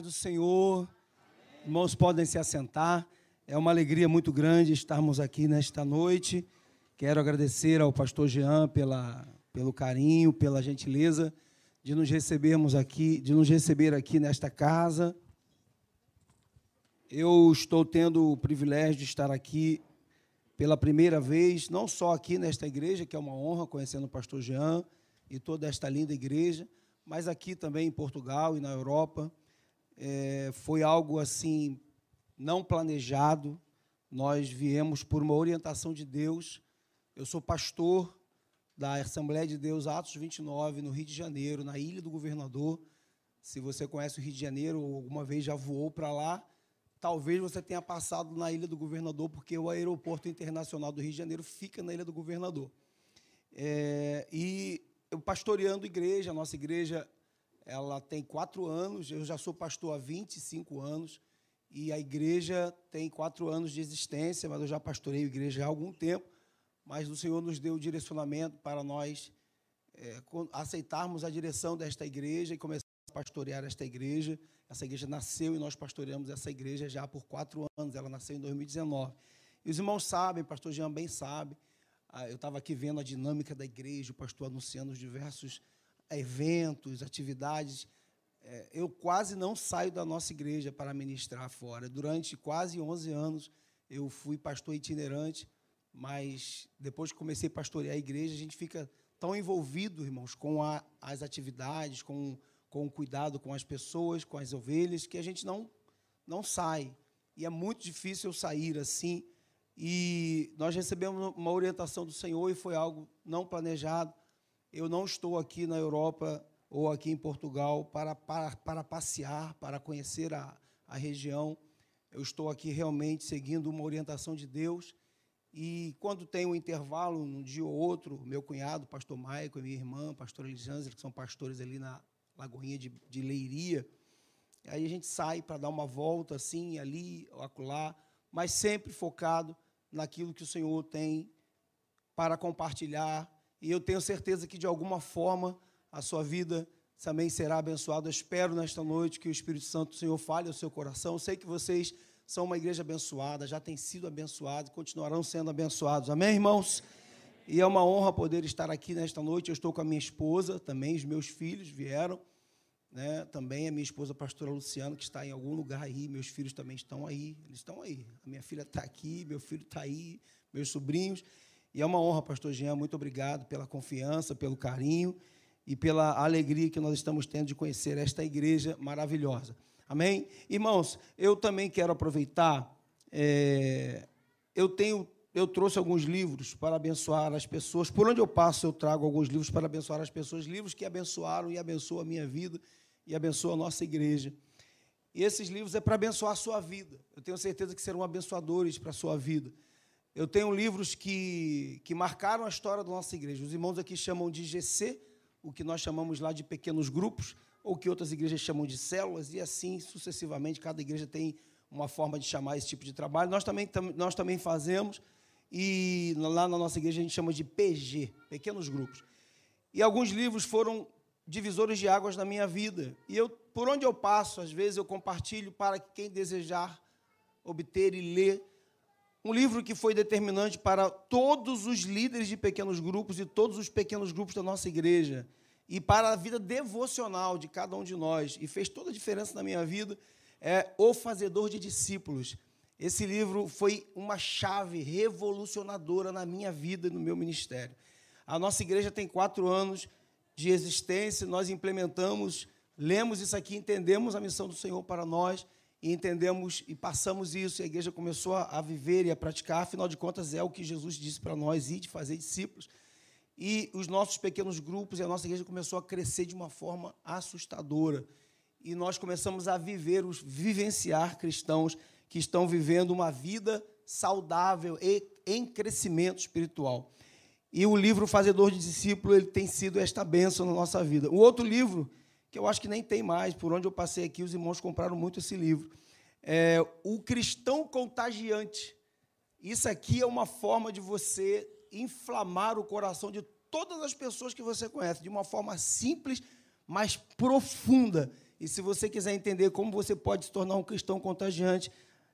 Do Senhor, irmãos podem se assentar. É uma alegria muito grande estarmos aqui nesta noite. Quero agradecer ao pastor Jean pela, pelo carinho, pela gentileza de nos recebermos aqui, de nos receber aqui nesta casa. Eu estou tendo o privilégio de estar aqui pela primeira vez, não só aqui nesta igreja, que é uma honra conhecendo o pastor Jean e toda esta linda igreja, mas aqui também em Portugal e na Europa é, foi algo assim não planejado. Nós viemos por uma orientação de Deus. Eu sou pastor da Assembleia de Deus Atos 29 no Rio de Janeiro, na Ilha do Governador. Se você conhece o Rio de Janeiro ou alguma vez já voou para lá, talvez você tenha passado na Ilha do Governador, porque o aeroporto internacional do Rio de Janeiro fica na Ilha do Governador. É, e eu pastoreando igreja, a nossa igreja ela tem quatro anos, eu já sou pastor há 25 anos, e a igreja tem quatro anos de existência, mas eu já pastorei a igreja há algum tempo, mas o Senhor nos deu o direcionamento para nós é, aceitarmos a direção desta igreja e começar a pastorear esta igreja. Essa igreja nasceu e nós pastoreamos essa igreja já por quatro anos, ela nasceu em 2019. E os irmãos sabem, pastor Jean bem sabe, ah, eu estava aqui vendo a dinâmica da igreja, o pastor anunciando os diversos eventos, atividades. É, eu quase não saio da nossa igreja para ministrar fora. Durante quase 11 anos, eu fui pastor itinerante, mas depois que comecei a pastorear a igreja, a gente fica tão envolvido, irmãos, com a, as atividades, com, com o cuidado com as pessoas, com as ovelhas, que a gente não, não sai. E é muito difícil eu sair assim. E nós recebemos uma orientação do Senhor e foi algo não planejado. Eu não estou aqui na Europa ou aqui em Portugal para, para, para passear, para conhecer a, a região. Eu estou aqui realmente seguindo uma orientação de Deus. E quando tem um intervalo, um dia ou outro, meu cunhado, pastor Maico, e minha irmã, pastor Elisângela, que são pastores ali na Lagoinha de, de Leiria, aí a gente sai para dar uma volta assim, ali, acolá, mas sempre focado naquilo que o Senhor tem para compartilhar e eu tenho certeza que, de alguma forma, a sua vida também será abençoada. Eu espero nesta noite que o Espírito Santo do Senhor fale ao seu coração. Eu sei que vocês são uma igreja abençoada, já têm sido abençoados e continuarão sendo abençoados. Amém, irmãos? E é uma honra poder estar aqui nesta noite. Eu estou com a minha esposa, também os meus filhos vieram. Né? Também a minha esposa, a pastora Luciana, que está em algum lugar aí. Meus filhos também estão aí. Eles estão aí. A minha filha está aqui, meu filho está aí, meus sobrinhos. E é uma honra, pastor Jean, muito obrigado pela confiança, pelo carinho e pela alegria que nós estamos tendo de conhecer esta igreja maravilhosa. Amém? Irmãos, eu também quero aproveitar, é, eu tenho, eu trouxe alguns livros para abençoar as pessoas. Por onde eu passo, eu trago alguns livros para abençoar as pessoas, livros que abençoaram e abençoam a minha vida e abençoam a nossa igreja. E esses livros é para abençoar a sua vida. Eu tenho certeza que serão abençoadores para a sua vida. Eu tenho livros que, que marcaram a história da nossa igreja. Os irmãos aqui chamam de GC, o que nós chamamos lá de pequenos grupos, ou que outras igrejas chamam de células, e assim sucessivamente. Cada igreja tem uma forma de chamar esse tipo de trabalho. Nós também, nós também fazemos, e lá na nossa igreja a gente chama de PG, pequenos grupos. E alguns livros foram divisores de águas na minha vida. E eu, por onde eu passo, às vezes eu compartilho para quem desejar obter e ler um livro que foi determinante para todos os líderes de pequenos grupos e todos os pequenos grupos da nossa igreja e para a vida devocional de cada um de nós e fez toda a diferença na minha vida é O Fazedor de Discípulos. Esse livro foi uma chave revolucionadora na minha vida e no meu ministério. A nossa igreja tem quatro anos de existência, nós implementamos, lemos isso aqui, entendemos a missão do Senhor para nós e entendemos e passamos isso, e a igreja começou a, viver e a praticar, afinal de contas, é o que Jesus disse para nós, ir de fazer discípulos. E os nossos pequenos grupos e a nossa igreja começou a crescer de uma forma assustadora. E nós começamos a viver, os, vivenciar cristãos que estão vivendo uma vida saudável e em crescimento espiritual. E o livro Fazedor de Discípulo, ele tem sido esta bênção na nossa vida. O outro livro que eu acho que nem tem mais, por onde eu passei aqui, os irmãos compraram muito esse livro. É, o Cristão Contagiante. Isso aqui é uma forma de você inflamar o coração de todas as pessoas que você conhece, de uma forma simples, mas profunda. E se você quiser entender como você pode se tornar um cristão contagiante,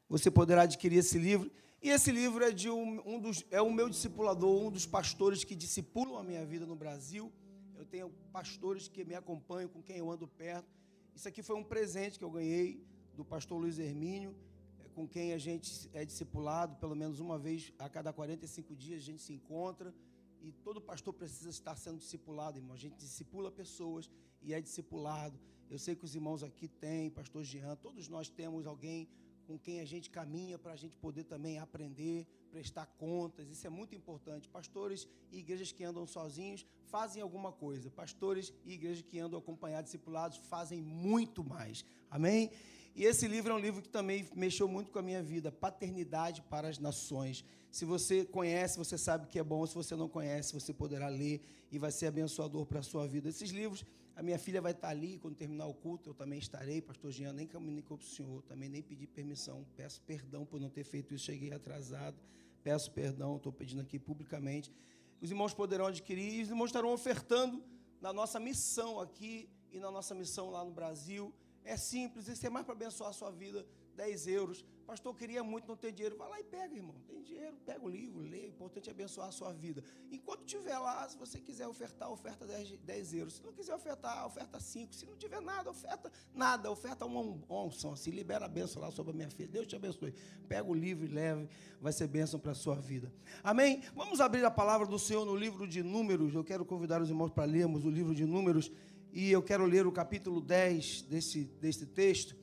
você poderá adquirir esse livro. E esse livro é de um, um dos é o meu discipulador, um dos pastores que discipulam a minha vida no Brasil. Eu tenho pastores que me acompanham, com quem eu ando perto. Isso aqui foi um presente que eu ganhei do pastor Luiz Hermínio, é, com quem a gente é discipulado, pelo menos uma vez a cada 45 dias a gente se encontra. E todo pastor precisa estar sendo discipulado, irmão. A gente discipula pessoas e é discipulado. Eu sei que os irmãos aqui têm, pastor Jean, todos nós temos alguém com quem a gente caminha para a gente poder também aprender, prestar contas. Isso é muito importante. Pastores e igrejas que andam sozinhos fazem alguma coisa. Pastores e igrejas que andam acompanhados, discipulados, fazem muito mais. Amém? E esse livro é um livro que também mexeu muito com a minha vida, Paternidade para as Nações. Se você conhece, você sabe que é bom. Se você não conhece, você poderá ler e vai ser abençoador para a sua vida. Esses livros a minha filha vai estar ali quando terminar o culto, eu também estarei. Pastor Jean nem comunicou para o senhor, também nem pedi permissão. Peço perdão por não ter feito isso, cheguei atrasado. Peço perdão, estou pedindo aqui publicamente. Os irmãos poderão adquirir e os irmãos estarão ofertando na nossa missão aqui e na nossa missão lá no Brasil. É simples, isso é mais para abençoar a sua vida. 10 euros. Pastor, queria muito não ter dinheiro. Vai lá e pega, irmão. Tem dinheiro, pega o livro, lê. O importante é abençoar a sua vida. Enquanto tiver lá, se você quiser ofertar, oferta 10, 10 euros. Se não quiser ofertar, oferta 5. Se não tiver nada, oferta nada. Oferta uma unção. Se libera a bênção lá sobre a minha filha. Deus te abençoe. Pega o livro e leve. Vai ser bênção para a sua vida. Amém? Vamos abrir a palavra do Senhor no livro de Números. Eu quero convidar os irmãos para lermos o livro de Números. E eu quero ler o capítulo 10 desse, desse texto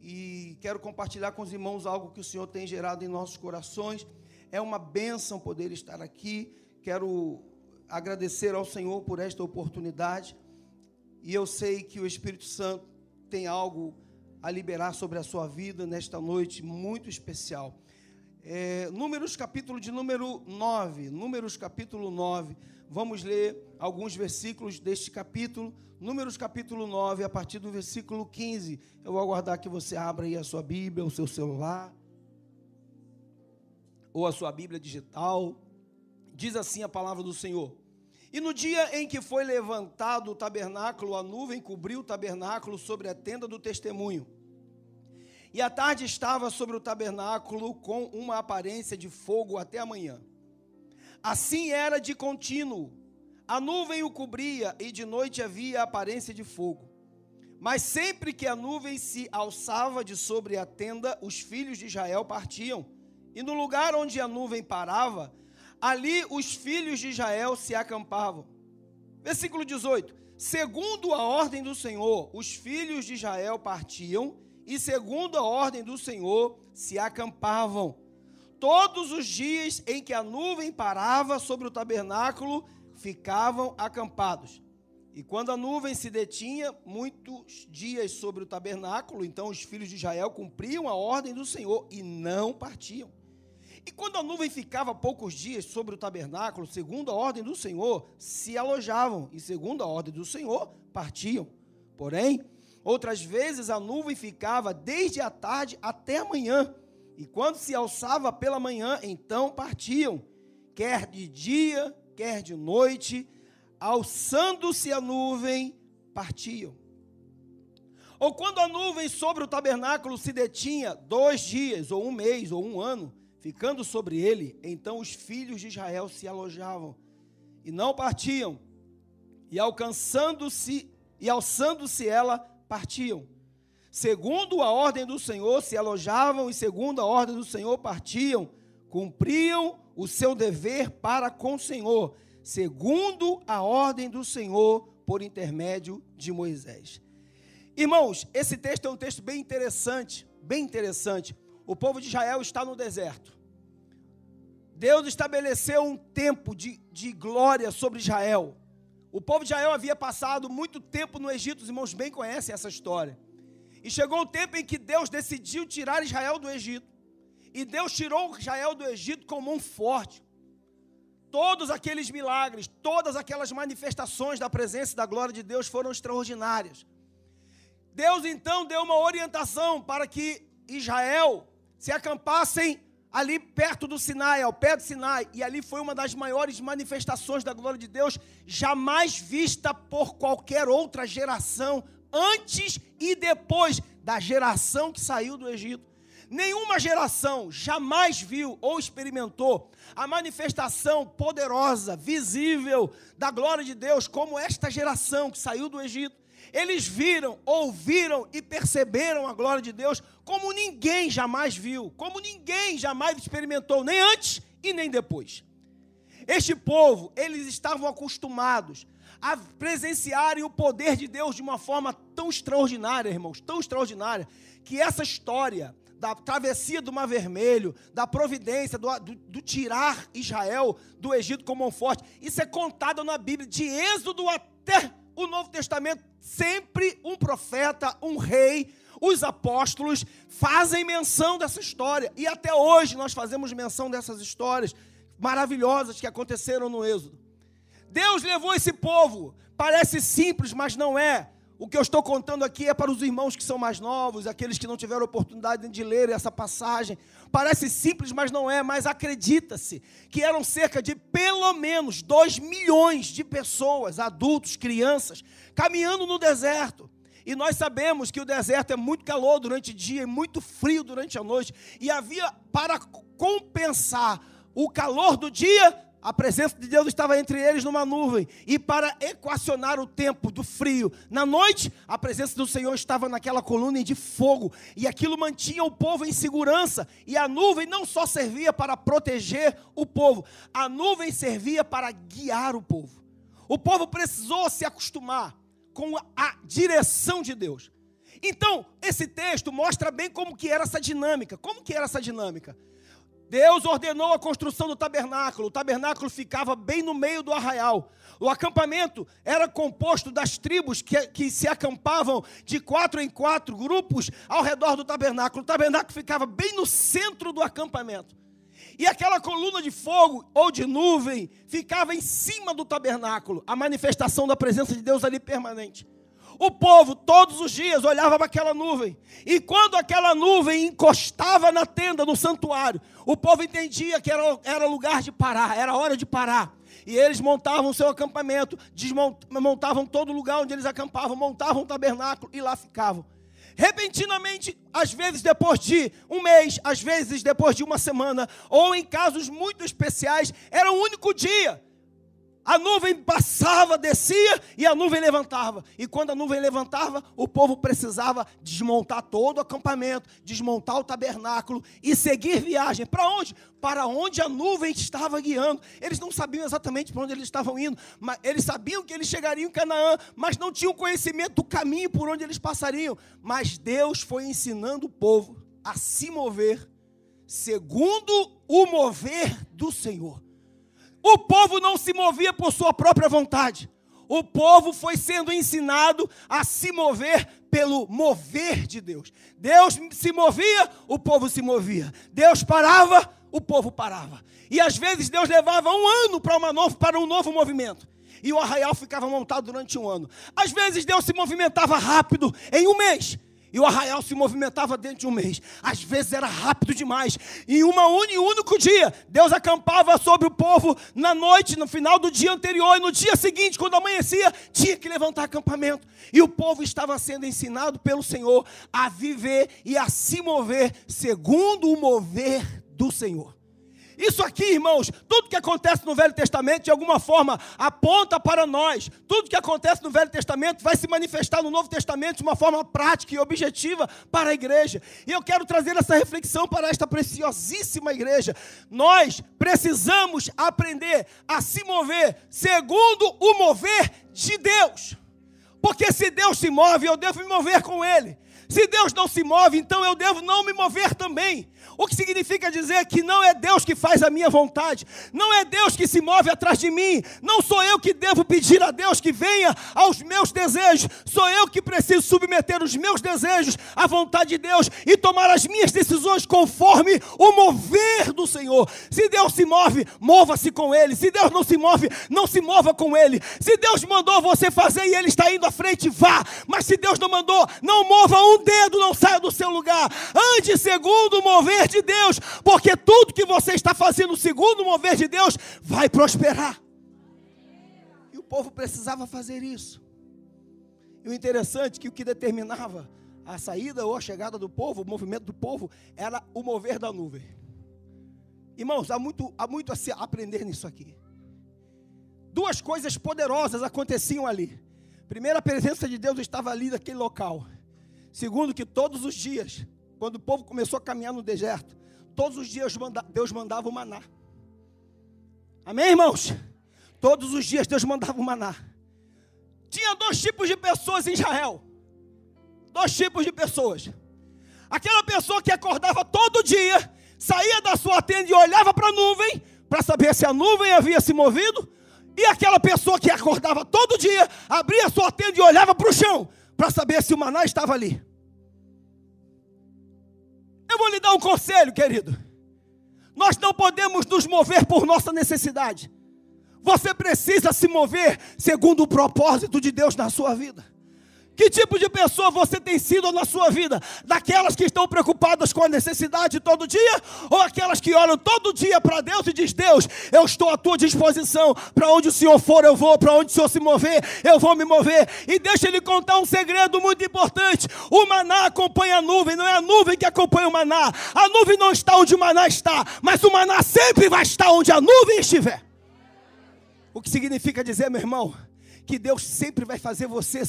e quero compartilhar com os irmãos algo que o Senhor tem gerado em nossos corações. É uma bênção poder estar aqui. Quero agradecer ao Senhor por esta oportunidade. E eu sei que o Espírito Santo tem algo a liberar sobre a sua vida nesta noite muito especial. É, números capítulo de número 9. Números capítulo 9. Vamos ler alguns versículos deste capítulo. Números capítulo 9, a partir do versículo 15. Eu vou aguardar que você abra aí a sua Bíblia, o seu celular, ou a sua Bíblia digital. Diz assim a palavra do Senhor. E no dia em que foi levantado o tabernáculo, a nuvem cobriu o tabernáculo sobre a tenda do testemunho. E a tarde estava sobre o tabernáculo com uma aparência de fogo até amanhã. Assim era de contínuo a nuvem o cobria e de noite havia aparência de fogo. Mas sempre que a nuvem se alçava de sobre a tenda, os filhos de Israel partiam. E no lugar onde a nuvem parava, ali os filhos de Israel se acampavam. Versículo 18: Segundo a ordem do Senhor, os filhos de Israel partiam, e segundo a ordem do Senhor, se acampavam. Todos os dias em que a nuvem parava sobre o tabernáculo, ficavam acampados. E quando a nuvem se detinha muitos dias sobre o tabernáculo, então os filhos de Israel cumpriam a ordem do Senhor e não partiam. E quando a nuvem ficava poucos dias sobre o tabernáculo, segundo a ordem do Senhor, se alojavam, e segundo a ordem do Senhor, partiam. Porém, outras vezes a nuvem ficava desde a tarde até a manhã, e quando se alçava pela manhã, então partiam, quer de dia, quer de noite, alçando-se a nuvem, partiam. Ou quando a nuvem sobre o tabernáculo se detinha dois dias, ou um mês, ou um ano, ficando sobre ele, então os filhos de Israel se alojavam e não partiam, e alcançando-se e alçando-se ela, partiam. Segundo a ordem do Senhor, se alojavam, e segundo a ordem do Senhor, partiam, cumpriam o seu dever para com o Senhor, segundo a ordem do Senhor por intermédio de Moisés. Irmãos, esse texto é um texto bem interessante, bem interessante. O povo de Israel está no deserto. Deus estabeleceu um tempo de, de glória sobre Israel. O povo de Israel havia passado muito tempo no Egito, os irmãos bem conhecem essa história. E chegou o tempo em que Deus decidiu tirar Israel do Egito. E Deus tirou Israel do Egito com mão forte. Todos aqueles milagres, todas aquelas manifestações da presença e da glória de Deus foram extraordinárias. Deus então deu uma orientação para que Israel se acampassem ali perto do Sinai, ao pé do Sinai, e ali foi uma das maiores manifestações da glória de Deus jamais vista por qualquer outra geração antes e depois da geração que saiu do Egito. Nenhuma geração jamais viu ou experimentou a manifestação poderosa, visível da glória de Deus como esta geração que saiu do Egito. Eles viram, ouviram e perceberam a glória de Deus como ninguém jamais viu, como ninguém jamais experimentou, nem antes e nem depois. Este povo, eles estavam acostumados a presenciarem o poder de Deus de uma forma tão extraordinária, irmãos, tão extraordinária, que essa história da travessia do Mar Vermelho, da providência, do, do, do tirar Israel do Egito como um forte, isso é contado na Bíblia, de Êxodo até o Novo Testamento, sempre um profeta, um rei, os apóstolos fazem menção dessa história. E até hoje nós fazemos menção dessas histórias maravilhosas que aconteceram no Êxodo. Deus levou esse povo, parece simples, mas não é. O que eu estou contando aqui é para os irmãos que são mais novos, aqueles que não tiveram oportunidade de ler essa passagem. Parece simples, mas não é. Mas acredita-se que eram cerca de pelo menos 2 milhões de pessoas, adultos, crianças, caminhando no deserto. E nós sabemos que o deserto é muito calor durante o dia e muito frio durante a noite. E havia, para compensar o calor do dia, a presença de Deus estava entre eles numa nuvem, e para equacionar o tempo do frio, na noite, a presença do Senhor estava naquela coluna de fogo, e aquilo mantinha o povo em segurança, e a nuvem não só servia para proteger o povo, a nuvem servia para guiar o povo. O povo precisou se acostumar com a direção de Deus. Então, esse texto mostra bem como que era essa dinâmica. Como que era essa dinâmica? Deus ordenou a construção do tabernáculo. O tabernáculo ficava bem no meio do arraial. O acampamento era composto das tribos que, que se acampavam de quatro em quatro grupos ao redor do tabernáculo. O tabernáculo ficava bem no centro do acampamento. E aquela coluna de fogo ou de nuvem ficava em cima do tabernáculo, a manifestação da presença de Deus ali permanente. O povo todos os dias olhava para aquela nuvem. E quando aquela nuvem encostava na tenda, no santuário, o povo entendia que era, era lugar de parar, era hora de parar. E eles montavam o seu acampamento, desmontavam todo lugar onde eles acampavam, montavam um tabernáculo e lá ficavam. Repentinamente, às vezes depois de um mês, às vezes depois de uma semana, ou em casos muito especiais, era o único dia a nuvem passava, descia e a nuvem levantava. E quando a nuvem levantava, o povo precisava desmontar todo o acampamento, desmontar o tabernáculo e seguir viagem. Para onde? Para onde a nuvem estava guiando. Eles não sabiam exatamente para onde eles estavam indo, mas eles sabiam que eles chegariam em Canaã, mas não tinham conhecimento do caminho por onde eles passariam. Mas Deus foi ensinando o povo a se mover segundo o mover do Senhor. O povo não se movia por sua própria vontade. O povo foi sendo ensinado a se mover pelo mover de Deus. Deus se movia, o povo se movia. Deus parava, o povo parava. E às vezes Deus levava um ano para, uma novo, para um novo movimento. E o arraial ficava montado durante um ano. Às vezes Deus se movimentava rápido, em um mês e o arraial se movimentava dentro de um mês. Às vezes era rápido demais. Em uma um único dia, Deus acampava sobre o povo na noite, no final do dia anterior, e no dia seguinte, quando amanhecia, tinha que levantar acampamento. E o povo estava sendo ensinado pelo Senhor a viver e a se mover segundo o mover do Senhor. Isso aqui, irmãos, tudo que acontece no Velho Testamento, de alguma forma, aponta para nós. Tudo que acontece no Velho Testamento vai se manifestar no Novo Testamento de uma forma prática e objetiva para a igreja. E eu quero trazer essa reflexão para esta preciosíssima igreja. Nós precisamos aprender a se mover segundo o mover de Deus. Porque se Deus se move, eu devo me mover com Ele. Se Deus não se move, então eu devo não me mover também. O que significa dizer que não é Deus que faz a minha vontade, não é Deus que se move atrás de mim, não sou eu que devo pedir a Deus que venha aos meus desejos, sou eu que preciso submeter os meus desejos à vontade de Deus e tomar as minhas decisões conforme o mover do Senhor. Se Deus se move, mova-se com Ele, se Deus não se move, não se mova com Ele. Se Deus mandou você fazer e Ele está indo à frente, vá, mas se Deus não mandou, não mova um dedo, não saia do seu lugar, ande segundo o mover mover de Deus, porque tudo que você está fazendo segundo o mover de Deus vai prosperar. E o povo precisava fazer isso. E o interessante é que o que determinava a saída ou a chegada do povo, o movimento do povo, era o mover da nuvem. Irmãos, há muito, há muito a se aprender nisso aqui. Duas coisas poderosas aconteciam ali. Primeiro, a presença de Deus estava ali naquele local. Segundo, que todos os dias, quando o povo começou a caminhar no deserto, todos os dias Deus mandava o maná. Amém, irmãos? Todos os dias Deus mandava o maná. Tinha dois tipos de pessoas em Israel. Dois tipos de pessoas. Aquela pessoa que acordava todo dia, saía da sua tenda e olhava para a nuvem, para saber se a nuvem havia se movido, e aquela pessoa que acordava todo dia, abria a sua tenda e olhava para o chão, para saber se o maná estava ali. Eu vou lhe dar um conselho, querido. Nós não podemos nos mover por nossa necessidade. Você precisa se mover segundo o propósito de Deus na sua vida. Que tipo de pessoa você tem sido na sua vida? Daquelas que estão preocupadas com a necessidade todo dia? Ou aquelas que olham todo dia para Deus e diz: Deus, eu estou à tua disposição. Para onde o Senhor for, eu vou. Para onde o Senhor se mover, eu vou me mover. E deixa ele contar um segredo muito importante: o maná acompanha a nuvem, não é a nuvem que acompanha o maná. A nuvem não está onde o maná está, mas o maná sempre vai estar onde a nuvem estiver. O que significa dizer, meu irmão, que Deus sempre vai fazer você,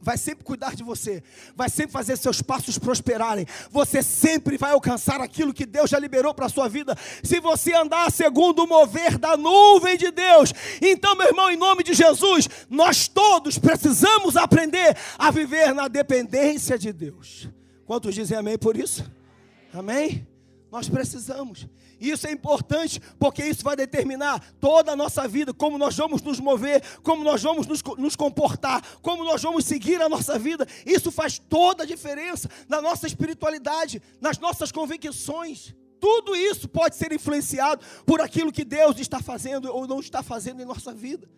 vai sempre cuidar de você, vai sempre fazer seus passos prosperarem. Você sempre vai alcançar aquilo que Deus já liberou para a sua vida. Se você andar segundo o mover da nuvem de Deus, então, meu irmão, em nome de Jesus, nós todos precisamos aprender a viver na dependência de Deus. Quantos dizem amém por isso? Amém? Nós precisamos. Isso é importante, porque isso vai determinar toda a nossa vida, como nós vamos nos mover, como nós vamos nos, nos comportar, como nós vamos seguir a nossa vida. Isso faz toda a diferença na nossa espiritualidade, nas nossas convicções. Tudo isso pode ser influenciado por aquilo que Deus está fazendo ou não está fazendo em nossa vida.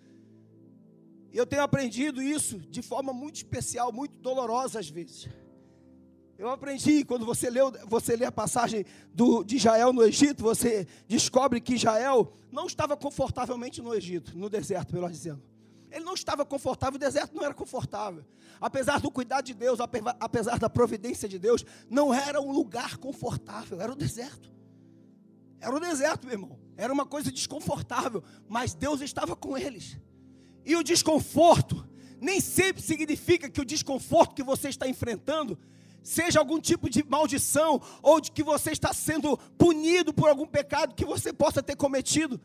Eu tenho aprendido isso de forma muito especial, muito dolorosa às vezes. Eu aprendi, quando você, leu, você lê a passagem do, de Israel no Egito, você descobre que Israel não estava confortavelmente no Egito, no deserto, melhor dizendo. Ele não estava confortável, o deserto não era confortável. Apesar do cuidado de Deus, apesar da providência de Deus, não era um lugar confortável, era o deserto. Era o deserto, meu irmão. Era uma coisa desconfortável, mas Deus estava com eles. E o desconforto nem sempre significa que o desconforto que você está enfrentando seja algum tipo de maldição, ou de que você está sendo punido por algum pecado que você possa ter cometido.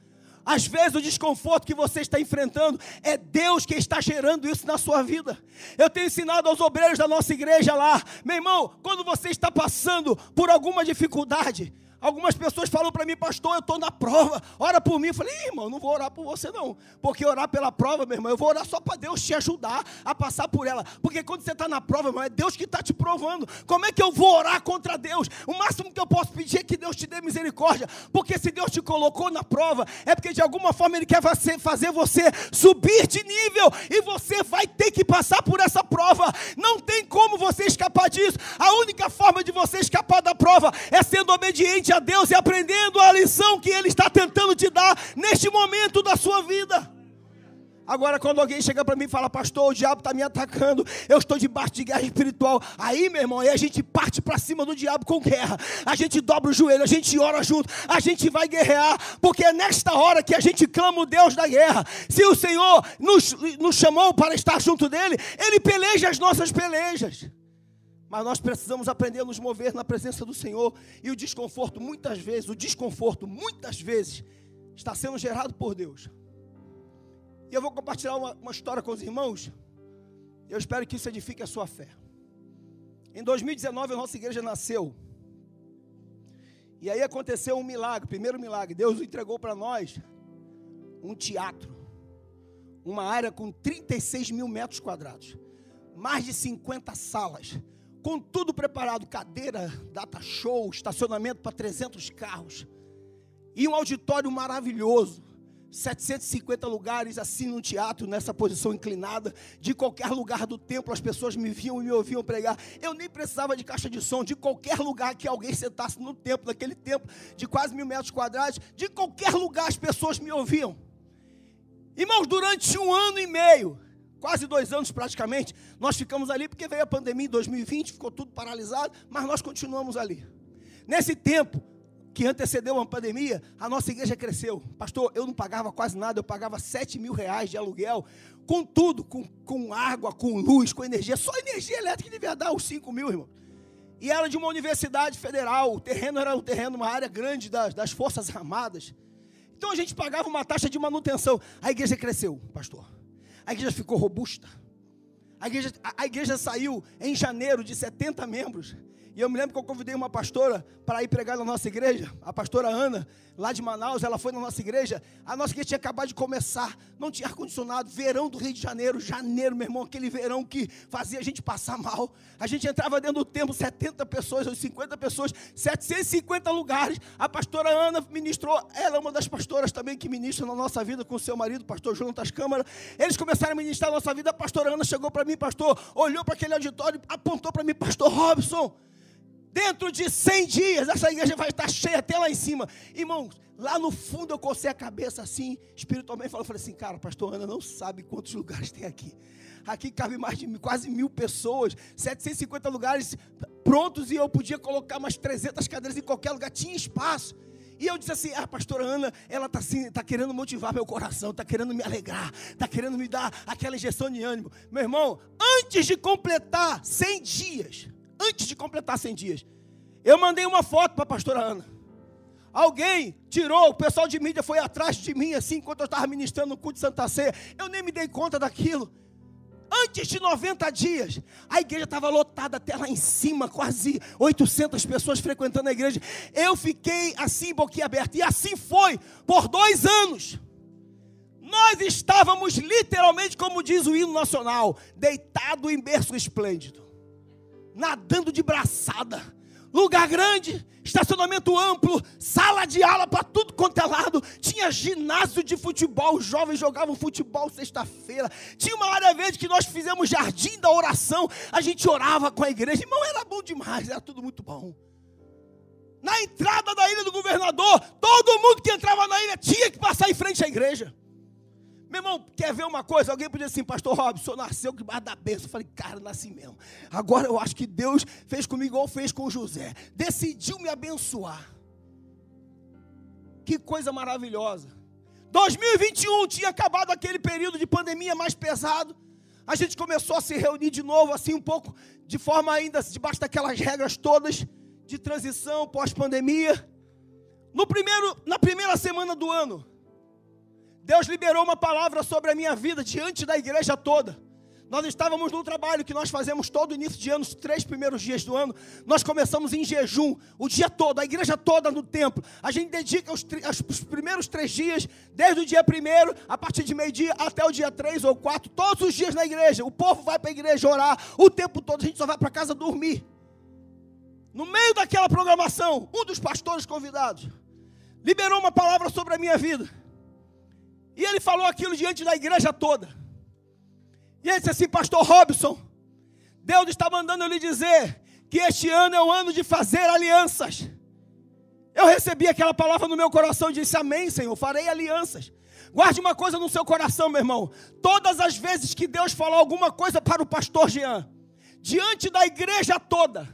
Às vezes o desconforto que você está enfrentando é Deus que está gerando isso na sua vida. Eu tenho ensinado aos obreiros da nossa igreja lá, meu irmão, quando você está passando por alguma dificuldade, Algumas pessoas falam para mim, pastor, eu estou na prova, ora por mim. Eu falei, irmão, não vou orar por você não. Porque orar pela prova, meu irmão, eu vou orar só para Deus te ajudar a passar por ela. Porque quando você está na prova, irmão, é Deus que está te provando. Como é que eu vou orar contra Deus? O máximo que eu posso pedir é que Deus te dê misericórdia. Porque se Deus te colocou na prova, é porque de alguma forma Ele quer fazer você subir de nível. E você vai ter que passar por essa prova. Não tem como você escapar disso. A única forma de você escapar da prova é sendo obediente a Deus e aprendendo a lição que Ele está tentando te dar neste momento da sua vida. Agora, quando alguém chega para mim e fala, pastor, o diabo está me atacando, eu estou debaixo de guerra espiritual. Aí, meu irmão, aí a gente parte para cima do diabo com guerra. A gente dobra o joelho, a gente ora junto, a gente vai guerrear, porque é nesta hora que a gente clama o Deus da guerra. Se o Senhor nos, nos chamou para estar junto dele, ele peleja as nossas pelejas. Mas nós precisamos aprender a nos mover na presença do Senhor. E o desconforto, muitas vezes, o desconforto, muitas vezes, está sendo gerado por Deus. E eu vou compartilhar uma, uma história com os irmãos. Eu espero que isso edifique a sua fé. Em 2019, a nossa igreja nasceu. E aí aconteceu um milagre, primeiro milagre. Deus entregou para nós um teatro. Uma área com 36 mil metros quadrados. Mais de 50 salas com tudo preparado, cadeira, data show, estacionamento para 300 carros, e um auditório maravilhoso, 750 lugares assim no teatro, nessa posição inclinada, de qualquer lugar do templo as pessoas me viam e me ouviam pregar. Eu nem precisava de caixa de som, de qualquer lugar que alguém sentasse no templo, naquele templo de quase mil metros quadrados, de qualquer lugar as pessoas me ouviam. Irmãos, durante um ano e meio, quase dois anos praticamente, nós ficamos ali porque veio a pandemia em 2020, ficou tudo paralisado, mas nós continuamos ali. Nesse tempo que antecedeu a pandemia, a nossa igreja cresceu. Pastor, eu não pagava quase nada, eu pagava 7 mil reais de aluguel, com tudo, com, com água, com luz, com energia, só energia elétrica devia dar os 5 mil, irmão. E era de uma universidade federal, o terreno era um terreno, uma área grande das, das Forças Armadas. Então a gente pagava uma taxa de manutenção. A igreja cresceu, pastor a igreja ficou robusta. A igreja, a, a igreja saiu em janeiro de 70 membros e eu me lembro que eu convidei uma pastora para ir pregar na nossa igreja, a pastora Ana, lá de Manaus, ela foi na nossa igreja. A nossa igreja tinha acabado de começar, não tinha ar-condicionado, verão do Rio de Janeiro, janeiro, meu irmão, aquele verão que fazia a gente passar mal. A gente entrava dentro do templo, 70 pessoas, ou 50 pessoas, 750 lugares. A pastora Ana ministrou, ela é uma das pastoras também que ministra na nossa vida com seu marido, pastor Jonas Câmara. Eles começaram a ministrar a nossa vida. A pastora Ana chegou para mim, pastor, olhou para aquele auditório, apontou para mim, pastor Robson. Dentro de 100 dias, essa igreja vai estar cheia até lá em cima. Irmãos, lá no fundo eu cocei a cabeça assim, espiritualmente falei assim, cara, pastor Ana não sabe quantos lugares tem aqui. Aqui cabe mais de quase mil pessoas, 750 lugares prontos e eu podia colocar mais 300 cadeiras em qualquer lugar, tinha espaço. E eu disse assim: a ah, pastora Ana, ela está assim, tá querendo motivar meu coração, está querendo me alegrar, está querendo me dar aquela injeção de ânimo. Meu irmão, antes de completar 100 dias, antes de completar 100 dias. Eu mandei uma foto para a pastora Ana. Alguém tirou, o pessoal de mídia foi atrás de mim, assim, enquanto eu estava ministrando no culto de Santa Ceia. Eu nem me dei conta daquilo. Antes de 90 dias, a igreja estava lotada até lá em cima, quase 800 pessoas frequentando a igreja. Eu fiquei assim, boquiaberta. E assim foi por dois anos. Nós estávamos literalmente, como diz o hino nacional, deitado em berço esplêndido nadando de braçada. Lugar grande, estacionamento amplo, sala de aula para tudo quanto é lado. Tinha ginásio de futebol, os jovens jogavam futebol sexta-feira. Tinha uma área verde que nós fizemos jardim da oração. A gente orava com a igreja. Irmão, era bom demais, era tudo muito bom. Na entrada da ilha do governador, todo mundo que entrava na ilha tinha que passar em frente à igreja. Meu irmão, quer ver uma coisa? Alguém podia assim, pastor Robson, nasceu debaixo da bênção. Eu falei, cara, nasci mesmo. Agora eu acho que Deus fez comigo igual fez com José. Decidiu me abençoar. Que coisa maravilhosa. 2021 tinha acabado aquele período de pandemia mais pesado. A gente começou a se reunir de novo, assim, um pouco, de forma ainda, debaixo daquelas regras todas de transição pós-pandemia. No primeiro, na primeira semana do ano, Deus liberou uma palavra sobre a minha vida diante da igreja toda. Nós estávamos num trabalho que nós fazemos todo início de ano, os três primeiros dias do ano. Nós começamos em jejum, o dia todo, a igreja toda no templo. A gente dedica os, os primeiros três dias, desde o dia primeiro, a partir de meio-dia até o dia três ou quatro, todos os dias na igreja. O povo vai para a igreja orar o tempo todo, a gente só vai para casa dormir. No meio daquela programação, um dos pastores convidados liberou uma palavra sobre a minha vida. E ele falou aquilo diante da igreja toda. E ele disse assim: Pastor Robson, Deus está mandando eu lhe dizer que este ano é o ano de fazer alianças. Eu recebi aquela palavra no meu coração e disse: Amém, Senhor, farei alianças. Guarde uma coisa no seu coração, meu irmão. Todas as vezes que Deus falou alguma coisa para o pastor Jean, diante da igreja toda,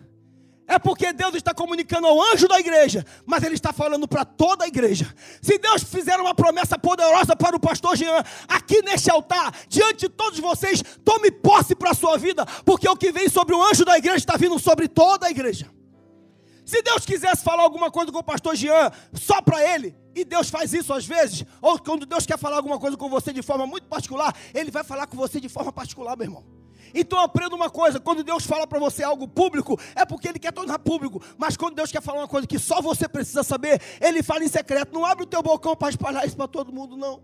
é porque Deus está comunicando ao anjo da igreja, mas Ele está falando para toda a igreja. Se Deus fizer uma promessa poderosa para o pastor Jean, aqui neste altar, diante de todos vocês, tome posse para a sua vida, porque o que vem sobre o anjo da igreja está vindo sobre toda a igreja. Se Deus quisesse falar alguma coisa com o pastor Jean, só para ele, e Deus faz isso às vezes, ou quando Deus quer falar alguma coisa com você de forma muito particular, Ele vai falar com você de forma particular, meu irmão. Então aprenda uma coisa: quando Deus fala para você algo público, é porque Ele quer tornar público. Mas quando Deus quer falar uma coisa que só você precisa saber, Ele fala em secreto. Não abre o teu bocão para espalhar isso para todo mundo, não.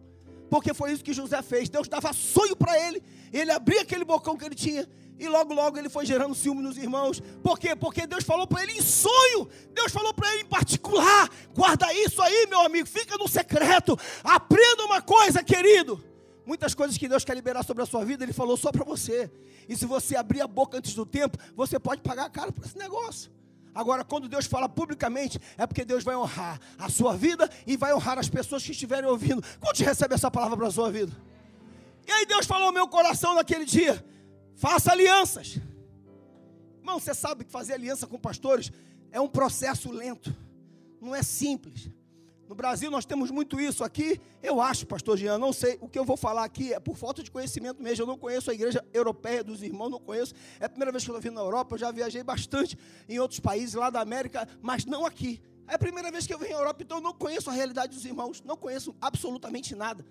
Porque foi isso que José fez. Deus dava sonho para ele. Ele abria aquele bocão que ele tinha. E logo, logo ele foi gerando ciúme nos irmãos. Por quê? Porque Deus falou para ele em sonho. Deus falou para ele em particular. Guarda isso aí, meu amigo. Fica no secreto. Aprenda uma coisa, querido. Muitas coisas que Deus quer liberar sobre a sua vida, Ele falou só para você. E se você abrir a boca antes do tempo, você pode pagar caro por esse negócio. Agora, quando Deus fala publicamente, é porque Deus vai honrar a sua vida e vai honrar as pessoas que estiverem ouvindo. Quando recebe essa palavra para a sua vida? E aí Deus falou ao meu coração naquele dia: faça alianças. Irmão, você sabe que fazer aliança com pastores é um processo lento, não é simples. No Brasil nós temos muito isso. Aqui, eu acho, pastor Jean, não sei. O que eu vou falar aqui é por falta de conhecimento mesmo. Eu não conheço a igreja europeia dos irmãos, não conheço. É a primeira vez que eu estou vindo na Europa. Eu já viajei bastante em outros países lá da América, mas não aqui. É a primeira vez que eu venho à Europa, então eu não conheço a realidade dos irmãos. Não conheço absolutamente nada.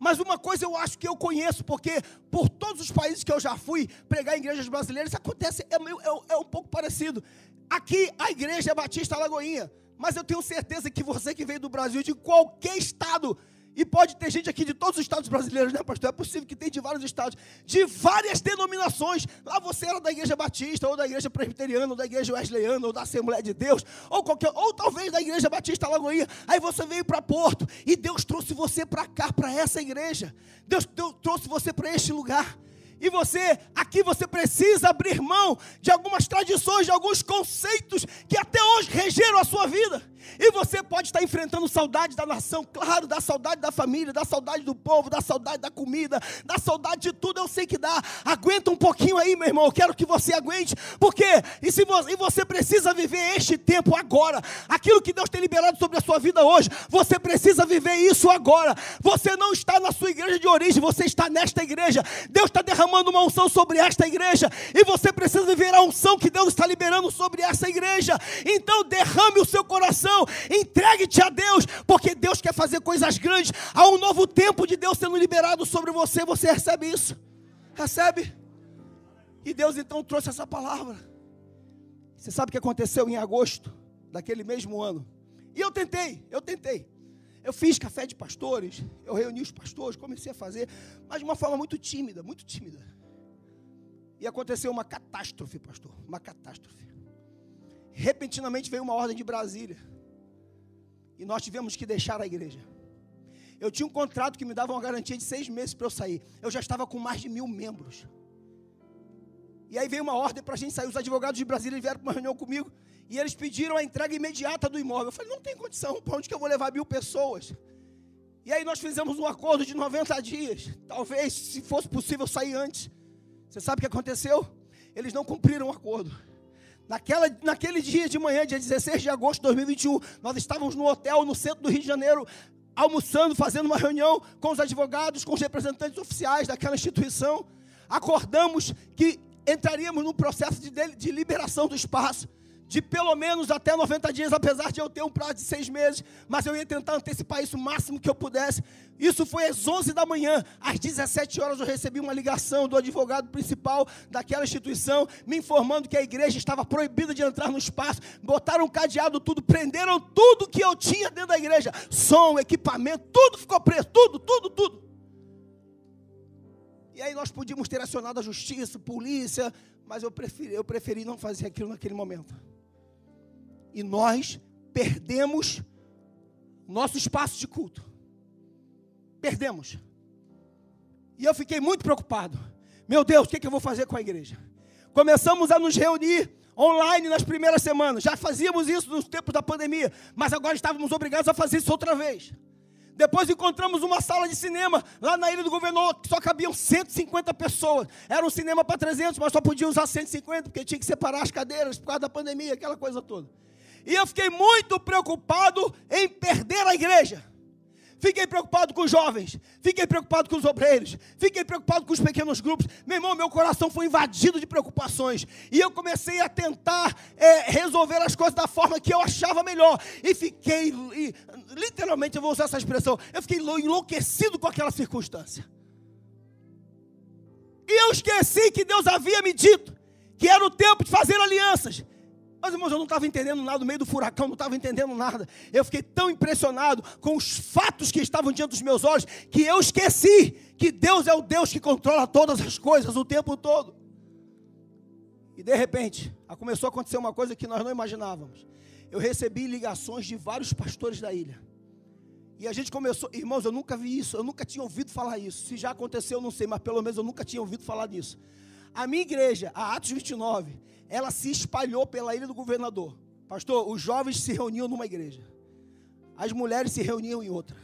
Mas uma coisa eu acho que eu conheço, porque por todos os países que eu já fui pregar em igrejas brasileiras, isso acontece, é, meio, é, é um pouco parecido. Aqui, a igreja é Batista Lagoinha. Mas eu tenho certeza que você que veio do Brasil, de qualquer estado, e pode ter gente aqui de todos os estados brasileiros, né, pastor? É possível que tenha de vários estados, de várias denominações. Lá você era da igreja batista, ou da igreja presbiteriana, ou da igreja wesleyana, ou da Assembleia de Deus, ou qualquer, ou talvez da igreja batista Lagoinha. Aí você veio para Porto e Deus trouxe você para cá, para essa igreja. Deus, Deus trouxe você para este lugar. E você, aqui você precisa abrir mão de algumas tradições, de alguns conceitos que até hoje regeram a sua vida. E você pode estar enfrentando saudade da nação, claro, da saudade da família, da saudade do povo, da saudade da comida, da saudade de tudo, eu sei que dá. Aguenta um pouquinho aí, meu irmão, eu quero que você aguente, porque e se você, e você precisa viver este tempo agora. Aquilo que Deus tem liberado sobre a sua vida hoje, você precisa viver isso agora. Você não está na sua igreja de origem, você está nesta igreja. Deus está derramando uma unção sobre esta igreja, e você precisa viver a unção que Deus está liberando sobre essa igreja. Então derrame o seu coração coração, entregue-te a Deus, porque Deus quer fazer coisas grandes. Há um novo tempo de Deus sendo liberado sobre você. Você recebe isso? Recebe? E Deus então trouxe essa palavra. Você sabe o que aconteceu em agosto daquele mesmo ano? E eu tentei, eu tentei. Eu fiz café de pastores, eu reuni os pastores, comecei a fazer, mas de uma forma muito tímida, muito tímida. E aconteceu uma catástrofe, pastor, uma catástrofe. Repentinamente veio uma ordem de Brasília e nós tivemos que deixar a igreja. Eu tinha um contrato que me dava uma garantia de seis meses para eu sair. Eu já estava com mais de mil membros. E aí veio uma ordem para a gente sair. Os advogados de Brasília vieram para uma reunião comigo. E eles pediram a entrega imediata do imóvel. Eu falei, não tem condição. Para onde que eu vou levar mil pessoas? E aí nós fizemos um acordo de 90 dias. Talvez, se fosse possível, sair antes. Você sabe o que aconteceu? Eles não cumpriram o acordo. Naquela, naquele dia de manhã, dia 16 de agosto de 2021, nós estávamos no hotel no centro do Rio de Janeiro, almoçando, fazendo uma reunião com os advogados, com os representantes oficiais daquela instituição. Acordamos que entraríamos no processo de, de liberação do espaço de pelo menos até 90 dias, apesar de eu ter um prazo de seis meses, mas eu ia tentar antecipar isso o máximo que eu pudesse. Isso foi às 11 da manhã, às 17 horas eu recebi uma ligação do advogado principal daquela instituição, me informando que a igreja estava proibida de entrar no espaço, botaram um cadeado, tudo, prenderam tudo que eu tinha dentro da igreja, som, equipamento, tudo ficou preso, tudo, tudo, tudo. E aí nós podíamos ter acionado a justiça, polícia, mas eu preferi, eu preferi não fazer aquilo naquele momento e nós perdemos nosso espaço de culto. Perdemos. E eu fiquei muito preocupado. Meu Deus, o que, que eu vou fazer com a igreja? Começamos a nos reunir online nas primeiras semanas. Já fazíamos isso nos tempos da pandemia, mas agora estávamos obrigados a fazer isso outra vez. Depois encontramos uma sala de cinema lá na Ilha do Governador, que só cabiam 150 pessoas. Era um cinema para 300, mas só podia usar 150, porque tinha que separar as cadeiras por causa da pandemia, aquela coisa toda. E eu fiquei muito preocupado em perder a igreja. Fiquei preocupado com os jovens, fiquei preocupado com os obreiros, fiquei preocupado com os pequenos grupos. Meu irmão, meu coração foi invadido de preocupações. E eu comecei a tentar é, resolver as coisas da forma que eu achava melhor. E fiquei, e, literalmente, eu vou usar essa expressão, eu fiquei enlouquecido com aquela circunstância. E eu esqueci que Deus havia me dito que era o tempo de fazer alianças. Mas, irmãos, eu não estava entendendo nada no meio do furacão, não estava entendendo nada. Eu fiquei tão impressionado com os fatos que estavam diante dos meus olhos, que eu esqueci que Deus é o Deus que controla todas as coisas o tempo todo. E de repente, começou a acontecer uma coisa que nós não imaginávamos. Eu recebi ligações de vários pastores da ilha. E a gente começou, irmãos, eu nunca vi isso, eu nunca tinha ouvido falar isso. Se já aconteceu, eu não sei, mas pelo menos eu nunca tinha ouvido falar disso. A minha igreja, a Atos 29, ela se espalhou pela ilha do governador. Pastor, os jovens se reuniam numa igreja, as mulheres se reuniam em outra,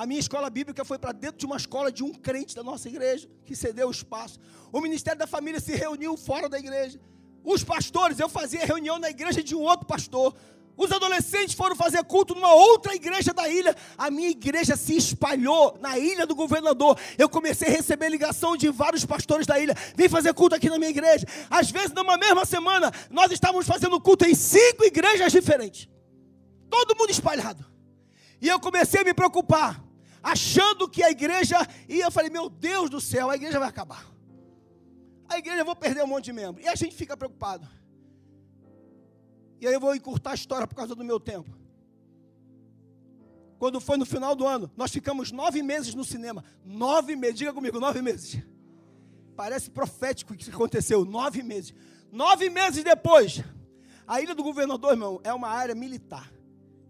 A minha escola bíblica foi para dentro de uma escola de um crente da nossa igreja, que cedeu o espaço. O Ministério da Família se reuniu fora da igreja. Os pastores, eu fazia reunião na igreja de um outro pastor. Os adolescentes foram fazer culto numa outra igreja da ilha. A minha igreja se espalhou na ilha do governador. Eu comecei a receber ligação de vários pastores da ilha. Vem fazer culto aqui na minha igreja. Às vezes, numa mesma semana, nós estávamos fazendo culto em cinco igrejas diferentes. Todo mundo espalhado. E eu comecei a me preocupar, achando que a igreja ia. Eu falei, meu Deus do céu, a igreja vai acabar. A igreja eu vou perder um monte de membros. E a gente fica preocupado. E aí eu vou encurtar a história por causa do meu tempo. Quando foi no final do ano, nós ficamos nove meses no cinema. Nove meses, diga comigo, nove meses. Parece profético o que aconteceu, nove meses. Nove meses depois, a Ilha do Governador, irmão, é uma área militar.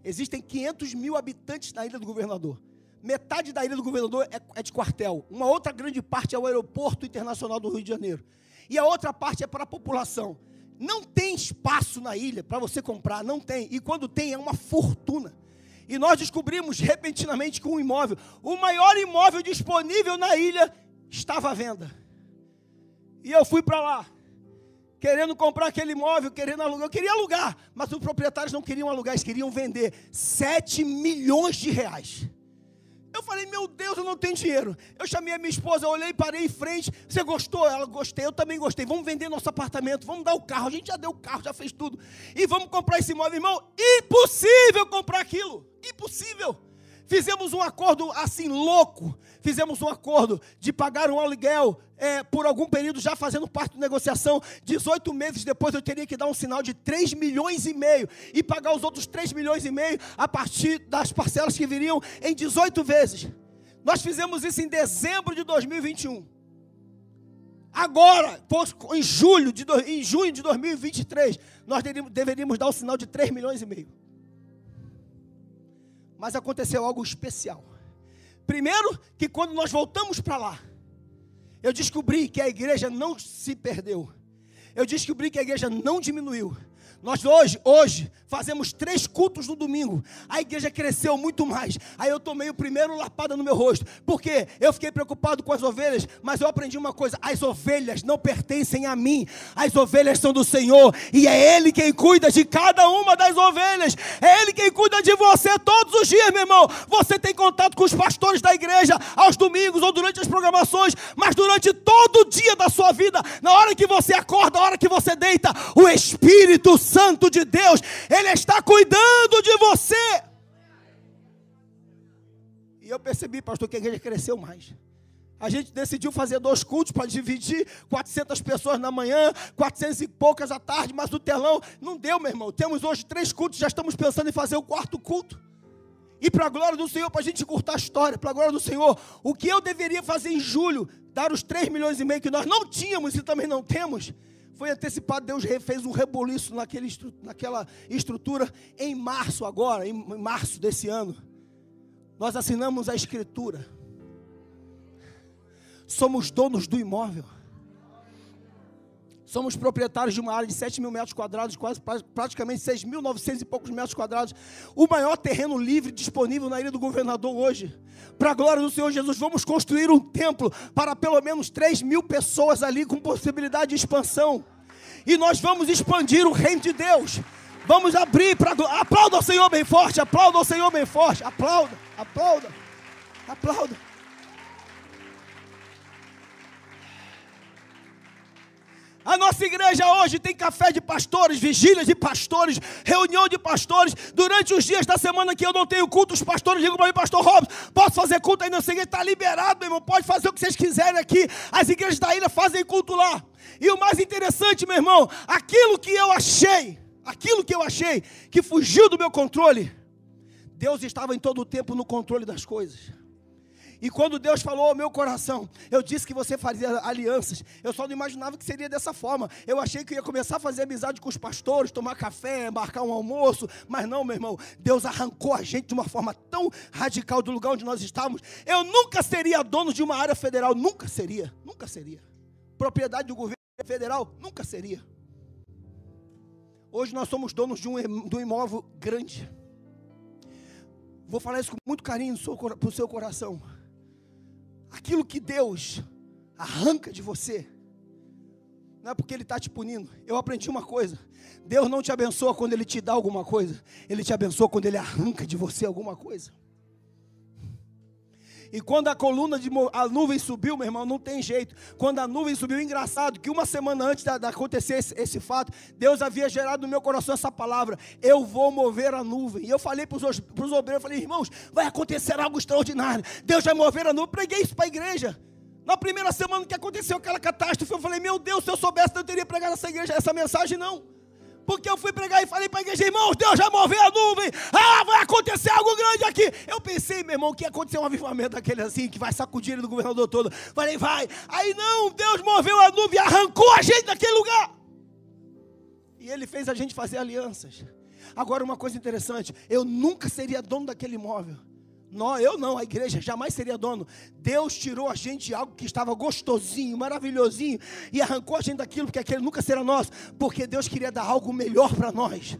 Existem 500 mil habitantes na Ilha do Governador. Metade da Ilha do Governador é, é de quartel. Uma outra grande parte é o Aeroporto Internacional do Rio de Janeiro. E a outra parte é para a população. Não tem espaço na ilha para você comprar, não tem. E quando tem, é uma fortuna. E nós descobrimos repentinamente que um imóvel, o maior imóvel disponível na ilha, estava à venda. E eu fui para lá, querendo comprar aquele imóvel, querendo alugar. Eu queria alugar, mas os proprietários não queriam alugar, eles queriam vender 7 milhões de reais. Eu falei, meu Deus, eu não tenho dinheiro. Eu chamei a minha esposa, eu olhei, parei em frente. Você gostou? Ela gostei, eu também gostei. Vamos vender nosso apartamento, vamos dar o carro. A gente já deu o carro, já fez tudo. E vamos comprar esse imóvel, irmão. Impossível comprar aquilo. Impossível. Fizemos um acordo assim louco. Fizemos um acordo de pagar um aluguel é, por algum período, já fazendo parte da negociação. 18 meses depois eu teria que dar um sinal de 3 milhões e meio e pagar os outros 3 milhões e meio a partir das parcelas que viriam em 18 vezes. Nós fizemos isso em dezembro de 2021. Agora, em julho de, em junho de 2023, nós deveríamos dar o sinal de 3 milhões e meio. Mas aconteceu algo especial. Primeiro, que quando nós voltamos para lá, eu descobri que a igreja não se perdeu. Eu descobri que a igreja não diminuiu. Nós hoje, hoje, fazemos três cultos no domingo. A igreja cresceu muito mais. Aí eu tomei o primeiro lapada no meu rosto. Porque eu fiquei preocupado com as ovelhas, mas eu aprendi uma coisa: as ovelhas não pertencem a mim. As ovelhas são do Senhor. E é Ele quem cuida de cada uma das ovelhas. É Ele quem cuida de você todos os dias, meu irmão. Você tem contato com os pastores da igreja aos domingos ou durante as programações, mas durante todo o dia da sua vida, na hora que você acorda, na hora que você deita, o Espírito Santo de Deus, Ele está cuidando de você. E eu percebi, pastor, que a igreja cresceu mais. A gente decidiu fazer dois cultos para dividir 400 pessoas na manhã, 400 e poucas à tarde, mas o telão não deu, meu irmão. Temos hoje três cultos, já estamos pensando em fazer o quarto culto. E para a glória do Senhor, para a gente curtar a história, para a glória do Senhor, o que eu deveria fazer em julho, dar os 3 milhões e meio que nós não tínhamos e também não temos, foi antecipado, Deus fez um reboliço naquele, naquela estrutura em março agora, em março desse ano. Nós assinamos a escritura. Somos donos do imóvel. Somos proprietários de uma área de 7 mil metros quadrados, quase praticamente 6.900 e poucos metros quadrados. O maior terreno livre disponível na ilha do governador hoje. Para a glória do Senhor Jesus, vamos construir um templo para pelo menos 3 mil pessoas ali, com possibilidade de expansão e nós vamos expandir o reino de Deus. Vamos abrir para. Aplauda o Senhor bem forte, aplauda o Senhor bem forte, aplauda, aplauda, aplauda. A nossa igreja hoje tem café de pastores, vigílias de pastores, reunião de pastores. Durante os dias da semana que eu não tenho culto, os pastores ligam para mim, pastor Robson, posso fazer culto aí na igreja? Está liberado, meu irmão, pode fazer o que vocês quiserem aqui. As igrejas da ilha fazem culto lá. E o mais interessante, meu irmão, aquilo que eu achei, aquilo que eu achei que fugiu do meu controle, Deus estava em todo o tempo no controle das coisas. E quando Deus falou ao meu coração, eu disse que você faria alianças. Eu só não imaginava que seria dessa forma. Eu achei que ia começar a fazer amizade com os pastores, tomar café, marcar um almoço. Mas não, meu irmão. Deus arrancou a gente de uma forma tão radical do lugar onde nós estávamos. Eu nunca seria dono de uma área federal. Nunca seria. Nunca seria. Propriedade do governo federal. Nunca seria. Hoje nós somos donos de um, de um imóvel grande Vou falar isso com muito carinho para o seu coração. Aquilo que Deus arranca de você, não é porque Ele está te punindo. Eu aprendi uma coisa: Deus não te abençoa quando Ele te dá alguma coisa, Ele te abençoa quando Ele arranca de você alguma coisa. E quando a coluna de a nuvem subiu, meu irmão, não tem jeito. Quando a nuvem subiu, engraçado que uma semana antes de, acontecer esse, esse, fato, Deus havia gerado no meu coração essa palavra: Eu vou mover a nuvem. E eu falei para os obreiros, eu falei, irmãos, vai acontecer algo extraordinário. Deus vai mover a nuvem. Eu preguei isso para a igreja. Na primeira semana que aconteceu aquela catástrofe, eu falei, meu Deus, se eu soubesse, eu teria pregado essa igreja, essa mensagem, não. Porque eu fui pregar e falei para a igreja, irmãos, Deus já moveu a nuvem. Ah, vai acontecer algo grande aqui. Eu pensei, meu irmão, que ia acontecer um avivamento daquele assim, que vai sacudir ele do governador todo. Falei, vai. Aí não, Deus moveu a nuvem arrancou a gente daquele lugar. E ele fez a gente fazer alianças. Agora, uma coisa interessante: eu nunca seria dono daquele imóvel. Não, eu não, a igreja jamais seria dono. Deus tirou a gente de algo que estava gostosinho, maravilhosinho, e arrancou a gente daquilo que aquele nunca será nosso, porque Deus queria dar algo melhor para nós.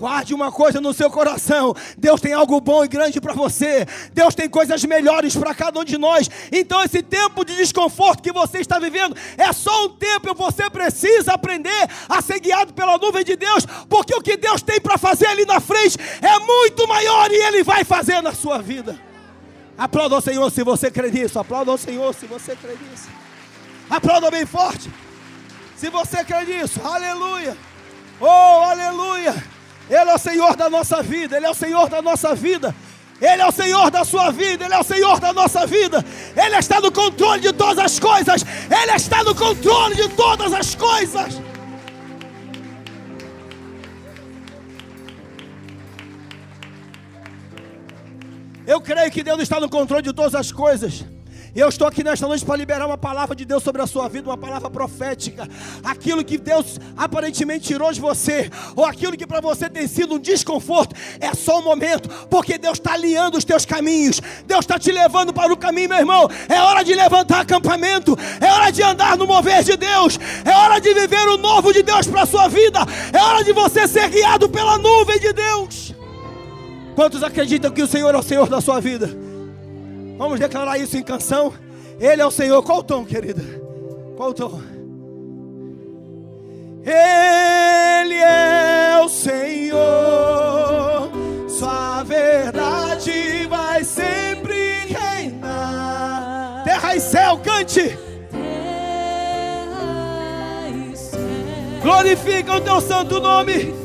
Guarde uma coisa no seu coração: Deus tem algo bom e grande para você. Deus tem coisas melhores para cada um de nós. Então, esse tempo de desconforto que você está vivendo é só um tempo. E você precisa aprender a ser guiado pela nuvem de Deus, porque o que Deus tem para fazer ali na frente é muito maior e Ele vai fazer na sua vida. Aplauda ao Senhor se você crê nisso. Aplauda ao Senhor se você crê nisso. Aplauda bem forte. Se você crê nisso. Aleluia. Oh, aleluia. Ele é o Senhor da nossa vida, Ele é o Senhor da nossa vida. Ele é o Senhor da sua vida, Ele é o Senhor da nossa vida. Ele está no controle de todas as coisas. Ele está no controle de todas as coisas. Eu creio que Deus está no controle de todas as coisas. Eu estou aqui nesta noite para liberar uma palavra de Deus sobre a sua vida, uma palavra profética. Aquilo que Deus aparentemente tirou de você, ou aquilo que para você tem sido um desconforto, é só um momento, porque Deus está alinhando os teus caminhos. Deus está te levando para o caminho, meu irmão. É hora de levantar acampamento, é hora de andar no mover de Deus, é hora de viver o novo de Deus para a sua vida, é hora de você ser guiado pela nuvem de Deus. Quantos acreditam que o Senhor é o Senhor da sua vida? Vamos declarar isso em canção. Ele é o Senhor. Qual o tom, querida? Qual o tom? Ele é o Senhor. Sua verdade vai sempre reinar. Terra e céu, cante. Terra e céu. Glorifica o teu santo nome.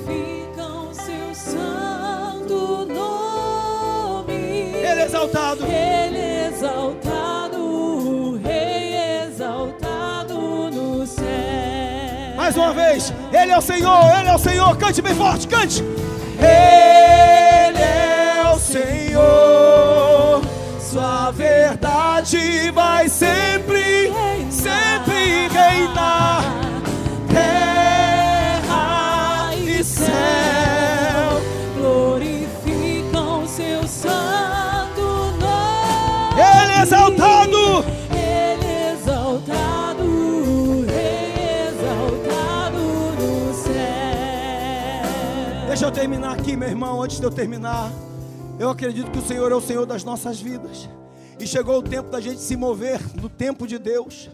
Exaltado. Ele é exaltado, o Rei exaltado no céu. Mais uma vez, Ele é o Senhor, Ele é o Senhor. Cante bem forte, cante. Ele é o Senhor. Sua verdade vai sempre, sempre reinar. Eu terminar aqui, meu irmão, antes de eu terminar. Eu acredito que o Senhor é o Senhor das nossas vidas. E chegou o tempo da gente se mover no tempo de Deus.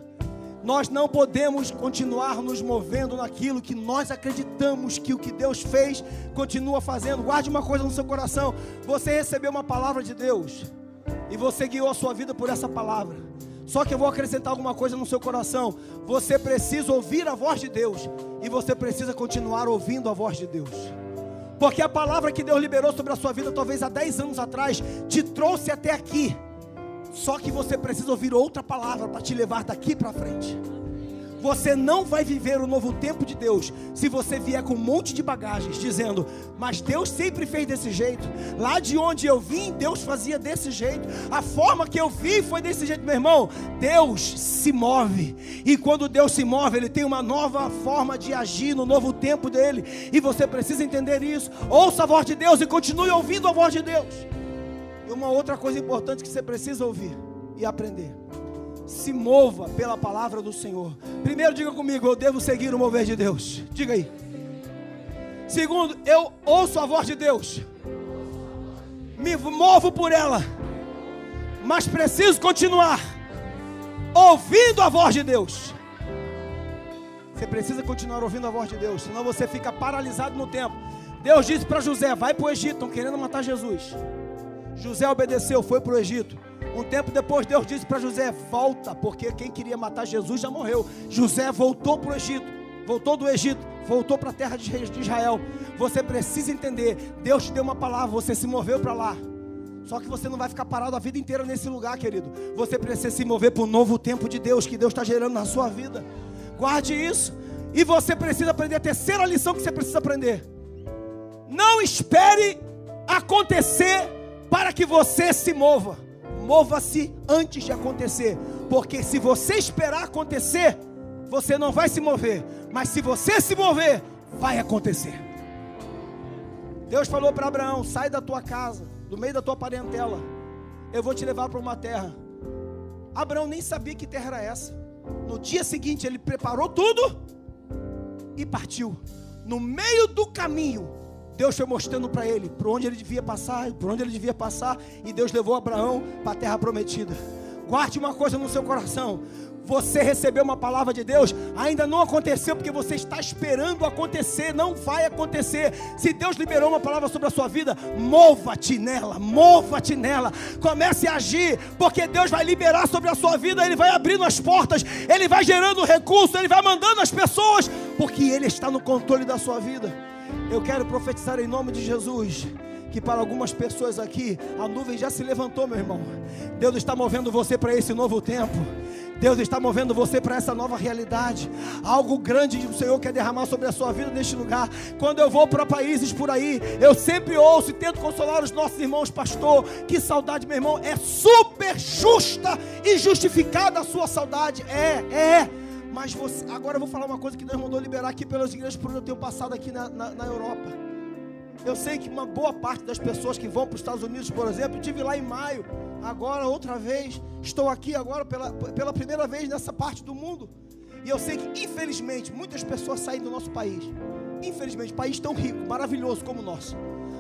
Nós não podemos continuar nos movendo naquilo que nós acreditamos que o que Deus fez continua fazendo. Guarde uma coisa no seu coração: você recebeu uma palavra de Deus. E você guiou a sua vida por essa palavra. Só que eu vou acrescentar alguma coisa no seu coração. Você precisa ouvir a voz de Deus. E você precisa continuar ouvindo a voz de Deus. Porque a palavra que Deus liberou sobre a sua vida, talvez há 10 anos atrás, te trouxe até aqui. Só que você precisa ouvir outra palavra para te levar daqui para frente. Você não vai viver o novo tempo de Deus se você vier com um monte de bagagens dizendo: "Mas Deus sempre fez desse jeito. Lá de onde eu vim, Deus fazia desse jeito. A forma que eu vi foi desse jeito, meu irmão. Deus se move. E quando Deus se move, ele tem uma nova forma de agir no novo tempo dele. E você precisa entender isso. Ouça a voz de Deus e continue ouvindo a voz de Deus. E uma outra coisa importante que você precisa ouvir e aprender se mova pela palavra do Senhor. Primeiro, diga comigo: eu devo seguir o mover de Deus. Diga aí. Segundo, eu ouço a voz de Deus. me movo por ela, mas preciso continuar ouvindo a voz de Deus. Você precisa continuar ouvindo a voz de Deus, senão você fica paralisado no tempo. Deus disse para José: Vai para o Egito, estão querendo matar Jesus. José obedeceu, foi para o Egito. Um tempo depois, Deus disse para José: Volta, porque quem queria matar Jesus já morreu. José voltou para o Egito, voltou do Egito, voltou para a terra de Israel. Você precisa entender: Deus te deu uma palavra, você se moveu para lá. Só que você não vai ficar parado a vida inteira nesse lugar, querido. Você precisa se mover para um novo tempo de Deus que Deus está gerando na sua vida. Guarde isso. E você precisa aprender a terceira lição que você precisa aprender. Não espere acontecer para que você se mova. Mova-se antes de acontecer. Porque se você esperar acontecer, você não vai se mover. Mas se você se mover, vai acontecer. Deus falou para Abraão: sai da tua casa, do meio da tua parentela. Eu vou te levar para uma terra. Abraão nem sabia que terra era essa. No dia seguinte, ele preparou tudo e partiu. No meio do caminho, Deus foi mostrando para ele por onde ele devia passar, por onde ele devia passar, e Deus levou Abraão para a terra prometida. Guarde uma coisa no seu coração: você recebeu uma palavra de Deus, ainda não aconteceu porque você está esperando acontecer, não vai acontecer. Se Deus liberou uma palavra sobre a sua vida, mova-te nela, mova-te nela, comece a agir, porque Deus vai liberar sobre a sua vida, Ele vai abrindo as portas, Ele vai gerando recursos, Ele vai mandando as pessoas, porque Ele está no controle da sua vida. Eu quero profetizar em nome de Jesus que para algumas pessoas aqui a nuvem já se levantou, meu irmão. Deus está movendo você para esse novo tempo. Deus está movendo você para essa nova realidade. Algo grande o Senhor quer derramar sobre a sua vida neste lugar. Quando eu vou para países por aí, eu sempre ouço e tento consolar os nossos irmãos, pastor. Que saudade, meu irmão. É super justa e justificada a sua saudade. É, é. Mas você, agora eu vou falar uma coisa que Deus mandou liberar aqui pelas igrejas por eu ter passado aqui na, na, na Europa. Eu sei que uma boa parte das pessoas que vão para os Estados Unidos, por exemplo, eu tive lá em maio, agora outra vez, estou aqui agora pela, pela primeira vez nessa parte do mundo. E eu sei que, infelizmente, muitas pessoas saem do nosso país. Infelizmente, país tão rico, maravilhoso como o nosso.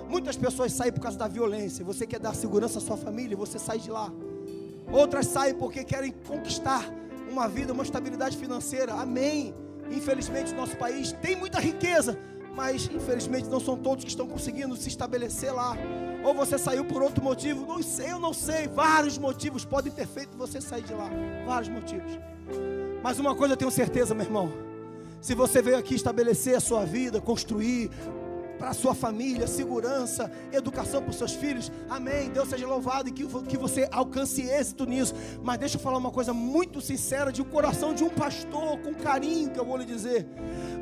Muitas pessoas saem por causa da violência. Você quer dar segurança à sua família, você sai de lá. Outras saem porque querem conquistar uma vida, uma estabilidade financeira. Amém. Infelizmente, nosso país tem muita riqueza, mas infelizmente não são todos que estão conseguindo se estabelecer lá. Ou você saiu por outro motivo, não sei, eu não sei. Vários motivos podem ter feito você sair de lá. Vários motivos. Mas uma coisa eu tenho certeza, meu irmão. Se você veio aqui estabelecer a sua vida, construir, para a sua família, segurança, educação para os seus filhos. Amém. Deus seja louvado e que, que você alcance êxito nisso. Mas deixa eu falar uma coisa muito sincera de um coração de um pastor, com carinho que eu vou lhe dizer.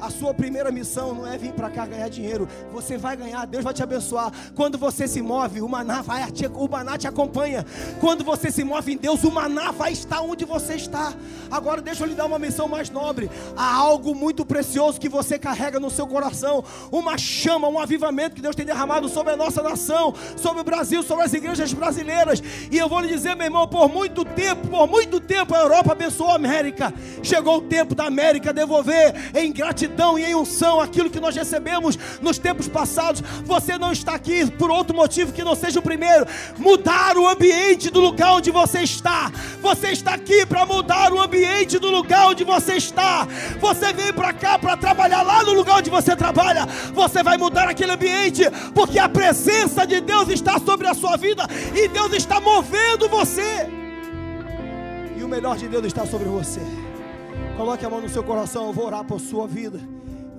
A sua primeira missão não é vir para cá ganhar dinheiro. Você vai ganhar, Deus vai te abençoar. Quando você se move, o maná vai te, o maná te acompanha. Quando você se move em Deus, o maná vai estar onde você está. Agora deixa eu lhe dar uma missão mais nobre. Há algo muito precioso que você carrega no seu coração, uma chama, um avivamento que Deus tem derramado sobre a nossa nação, sobre o Brasil, sobre as igrejas brasileiras. E eu vou lhe dizer, meu irmão, por muito tempo, por muito tempo a Europa abençoou a América. Chegou o tempo da América devolver em gratidão e em unção aquilo que nós recebemos nos tempos passados. Você não está aqui por outro motivo que não seja o primeiro. Mudar o ambiente do lugar onde você está. Você está aqui para mudar o ambiente do lugar onde você está. Você veio para cá para trabalhar lá no lugar onde você trabalha. Você vai mudar aquele ambiente, porque a presença de Deus está sobre a sua vida e Deus está movendo você. E o melhor de Deus está sobre você. Coloque a mão no seu coração, eu vou orar por sua vida.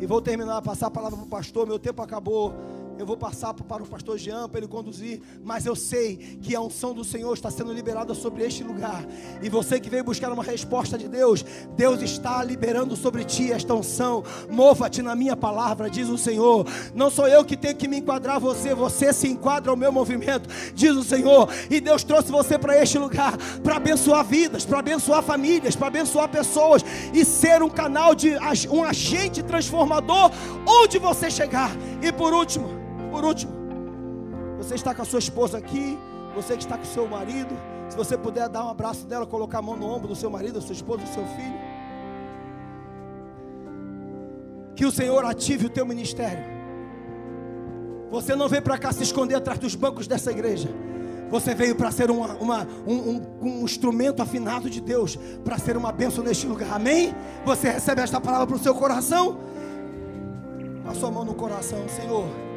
E vou terminar, passar a palavra para o pastor. Meu tempo acabou eu vou passar para o pastor Jean para ele conduzir, mas eu sei que a unção do Senhor está sendo liberada sobre este lugar. E você que veio buscar uma resposta de Deus, Deus está liberando sobre ti esta unção. Mova-te na minha palavra, diz o Senhor. Não sou eu que tenho que me enquadrar você, você se enquadra ao meu movimento, diz o Senhor. E Deus trouxe você para este lugar para abençoar vidas, para abençoar famílias, para abençoar pessoas e ser um canal de um agente transformador onde você chegar. E por último, por último, você está com a sua esposa aqui, você que está com o seu marido, se você puder dar um abraço dela, colocar a mão no ombro do seu marido, da sua esposa, do seu filho. Que o Senhor ative o teu ministério. Você não veio para cá se esconder atrás dos bancos dessa igreja. Você veio para ser uma, uma, um, um, um instrumento afinado de Deus, para ser uma bênção neste lugar. Amém? Você recebe esta palavra para o seu coração? A sua mão no coração, Senhor.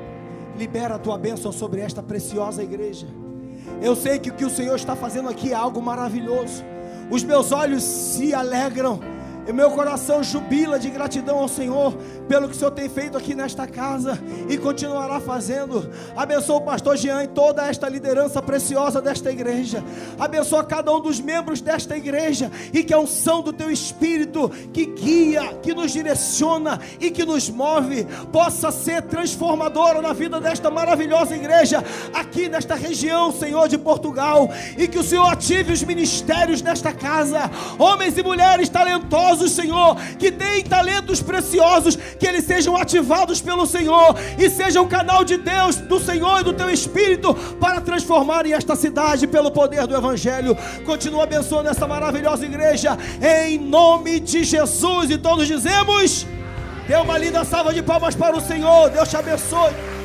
Libera a tua bênção sobre esta preciosa igreja. Eu sei que o que o Senhor está fazendo aqui é algo maravilhoso. Os meus olhos se alegram e meu coração jubila de gratidão ao Senhor pelo que o Senhor tem feito aqui nesta casa e continuará fazendo. Abençoa o pastor Jean e toda esta liderança preciosa desta igreja. Abençoa cada um dos membros desta igreja e que a unção do teu espírito que guia, que nos direciona e que nos move possa ser transformadora na vida desta maravilhosa igreja aqui nesta região, Senhor de Portugal, e que o Senhor ative os ministérios desta casa, homens e mulheres talentosos Senhor, que têm talentos preciosos, que eles sejam ativados pelo Senhor e sejam canal de Deus, do Senhor e do teu Espírito para transformarem esta cidade pelo poder do Evangelho. Continua abençoando essa maravilhosa igreja, em nome de Jesus. E todos dizemos: dê uma linda salva de palmas para o Senhor. Deus te abençoe.